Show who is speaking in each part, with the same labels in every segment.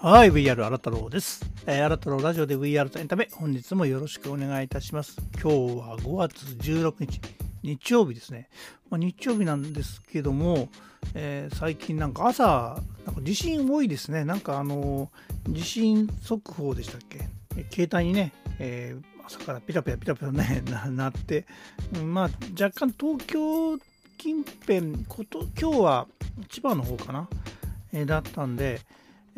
Speaker 1: はい、VR 新太郎です。えー、新太郎ラジオで VR とエンタメ、本日もよろしくお願いいたします。今日は5月16日、日曜日ですね。まあ、日曜日なんですけども、えー、最近なんか朝、なんか地震多いですね。なんかあの、地震速報でしたっけ？携帯にね、えー、朝からピラピラピラピラね、なって、まあ若干東京近辺こと、今日は千葉の方かな、えー、だったんで、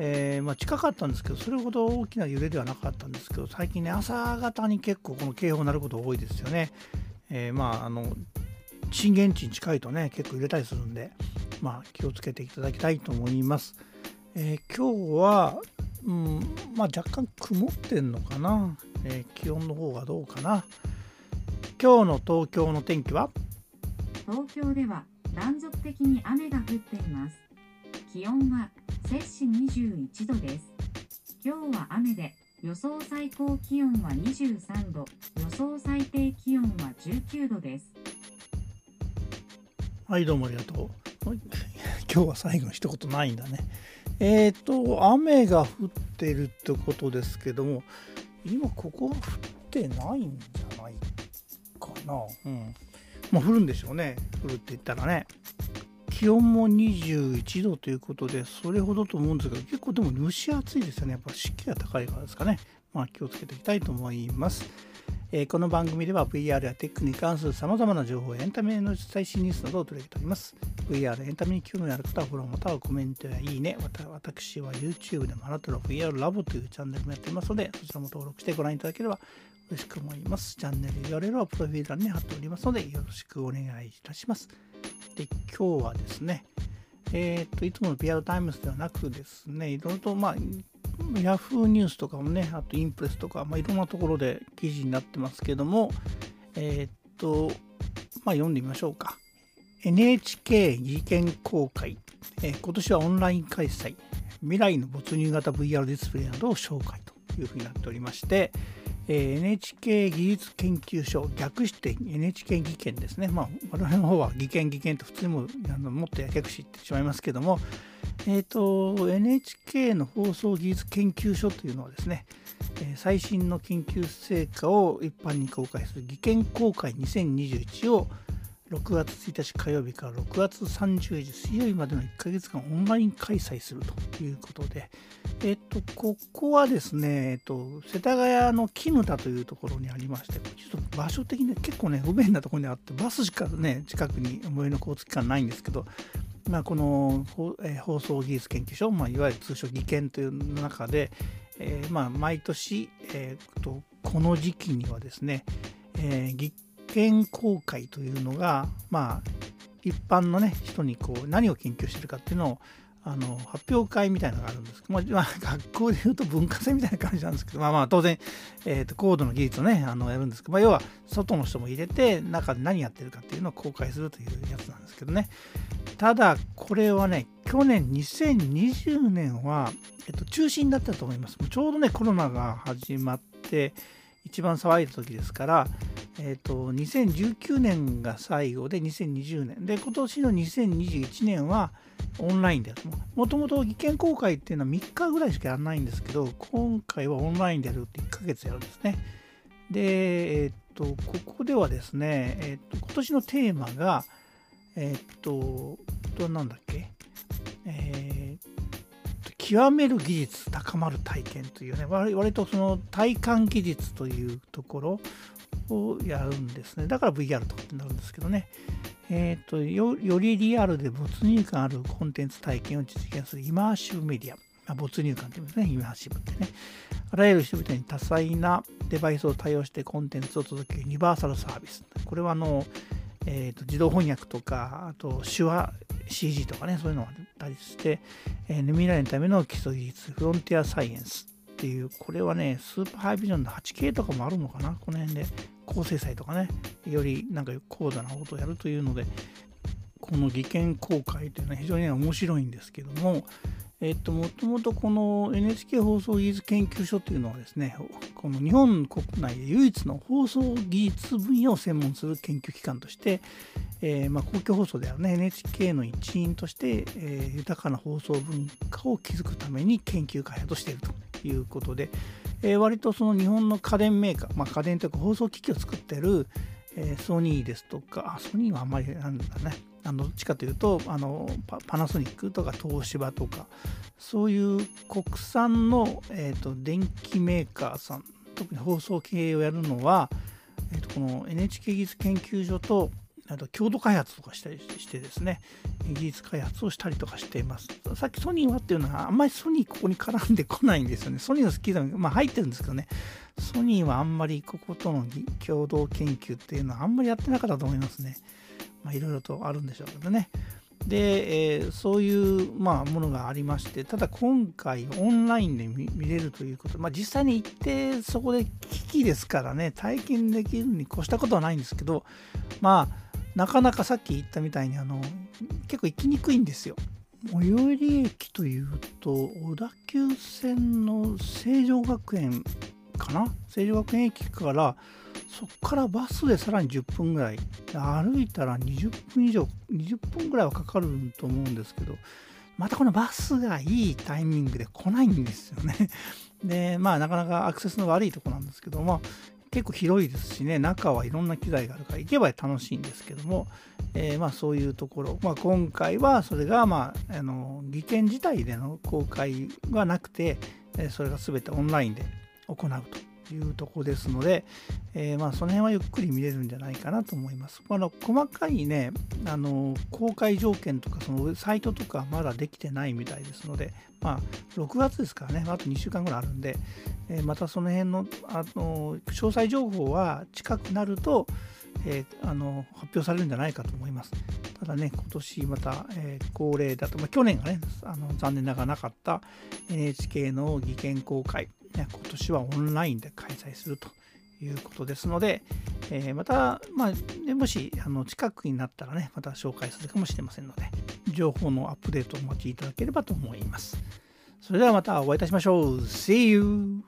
Speaker 1: えー、まあ、近かったんですけど、それほど大きな揺れではなかったんですけど、最近ね、朝方に結構この警報になること多いですよね。えー、まあ、あの、震源地に近いとね、結構揺れたりするんで、まあ、気をつけていただきたいと思います。えー、今日は、うん、まあ、若干曇ってんのかな、え気温の方がどうかな。今日の東京の天気は？
Speaker 2: 東京では断続的に雨が降っています。気温は摂氏21度です。今日は雨で、予想最高気温は23度、予想最低気温は19度です。
Speaker 1: はい、どうもありがとう。今日は最後の一言ないんだね。えっ、ー、と、雨が降ってるってことですけども、今ここは降ってないんじゃないかな。うん。まあ降るんでしょうね。降るって言ったらね。気温も21度ということで、それほどと思うんですが、結構でも蒸し暑いですよね。やっぱ湿気が高いからですかね。まあ気をつけていきたいと思います。えー、この番組では VR やテックに関する様々な情報やエンタメの最新ニュースなどを取り上げております。VR エンタメに興味のある方はフォローまたはコメントやいいね、また私は YouTube でもあなたの VR ラボというチャンネルもやっていますので、そちらも登録してご覧いただければ嬉しく思います。チャンネル URL はプロフィール欄に貼っておりますので、よろしくお願いいたします。で、今日はですね、えっ、と、いつもの PR タイムズではなくですね、いろいろと、まあ、Yahoo ニュースとかもね、あとインプレスとか、まあ、いろんなところで記事になってますけども、えっ、と、まあ、読んでみましょうか。NHK 技研公開、えー、今年はオンライン開催、未来の没入型 VR ディスプレイなどを紹介というふうになっておりまして、え NHK 技術研究所、略して NHK 技研ですね。まあ、我々の方は技研技研と普通にもあのもっとやけくしってしまいますけども、えっ、ー、と、NHK の放送技術研究所というのはですね、え最新の研究成果を一般に公開する技研公開2021を6月1日火曜日から6月30日水曜日までの1ヶ月間オンライン開催するということで、えっと、ここはですね、えっと、世田谷の絹田というところにありまして、ちょっと場所的に結構ね、不便なところにあって、バスしかね、近くに最寄りの交通機関ないんですけど、まあ、この、放送技術研究所、まあ、いわゆる通称技研という中で、えー、まあ、毎年、えーと、この時期にはですね、えー、研公開というのが、まあ、一般のね、人にこう何を研究してるかっていうのをあの発表会みたいなのがあるんです。けど、まあ、学校でいうと文化祭みたいな感じなんですけど、まあ、まあ当然、えーと、高度の技術をねあのやるんですけど、まあ、要は外の人も入れて中で何やってるかっていうのを公開するというやつなんですけどね。ただこれはね去年2020年は、えっと、中止になったと思います。ちょうどねコロナが始まって一番騒いだ時ですからえ、ー、と、2019年が最後で2020年。で、今年の2021年はオンラインでやる。もともと技研公開っていうのは3日ぐらいしかやらないんですけど、今回はオンラインでやるって1ヶ月やるんですね。で、えっ、ー、と、ここではですね、えっ、ー、と、今年のテーマが、えっ、と、どなんだっけ？え極める技術高まる体験というね割とその体感技術というところをやるんですね。だから VR とかってなるんですけどね。えっ、ー、とよ、よりリアルで没入感あるコンテンツ体験を実現するイマーシブメディア。まあ、没入感って言うんですね、イマーシブってね。あらゆる人々に多彩なデバイスを対応してコンテンツを届けるユニバーサルサービス。これはあの、えーと、自動翻訳とか、あと手話 CG とかね、そういうのがあったりして、えー、未来のための基礎技術、フロンティアサイエンスっていう、これはね、スーパーハイビジョンの 8K とかもあるのかな、この辺で。高精細とかね、よりなんか高度なことをやるというので、この技研公開というのは非常に面白いんですけども、えっと、もともとこの NHK 放送技術研究所というのはですね、この日本国内で唯一の放送技術分野を専門する研究機関として、えー、まあ、公共放送であるね NHK の一員として、えー、豊かな放送文化を築くために研究開発をしているということで、えー、割とその日本の家電メーカー、まあ、家電というか放送機器を作ってる、えソニーですとか、ソニーはあんまりなんだね、あのどっちかというとあのパナソニックとか東芝とかそういう国産の、えーと、電気メーカーさん特に放送系をやるのは、えーと、この NHK 技術研究所とあと共同開発とかしたりしてですね技術開発をしたりとかしています。さっきソニーはっていうのはあんまりソニーここに絡んでこないんですよね。ソニーの好きなまあ入ってるんですけどね。ソニーはあんまりこことの共同研究っていうのはあんまりやってなかったと思いますね。まあ、いろいろとあるんでしょうけどね。で、えー、そういう、まあ、ものがありまして、ただ今回オンラインで見れるということ、まあ、実際に行ってそこで機器ですからね、体験できるに越したことはないんですけど、まあ、なかなかさっき言ったみたいにあの結構行きにくいんですよ。最寄り駅というと小田急線の成城学園かな？成城学園駅からそこからバスでさらに10分ぐらい。歩いたら20分以上20分ぐらいはかかると思うんですけどまたこのバスがいいタイミングで来ないんですよね。でまあなかなかアクセスの悪いとこなんですけども結構広いですしね中はいろんな機材があるから行けば楽しいんですけども、えー、まあそういうところ、まあ、今回はそれがまああの技研自体での公開はなくてそれが全てオンラインで行うと。いうとこですので、えー、まあその辺はゆっくり見れるんじゃないかなと思います。あの細かいね、あの公開条件とかそのサイトとかまだできてないみたいですので、まあ6月ですからね、あと2週間ぐらいあるんで、えー、またその辺のあの詳細情報は近くなると、えー、あの発表されるんじゃないかと思います。ただね、今年また、えー、恒例だと、まあ、去年がねあの、残念ながらなかった NHK の技研公開、ね、今年はオンラインで開催するということですので、えー、また、まあ、ね、もしあの近くになったらね、また紹介するかもしれませんので、情報のアップデートをお待ちいただければと思います。それではまたお会いいたしましょう。See you!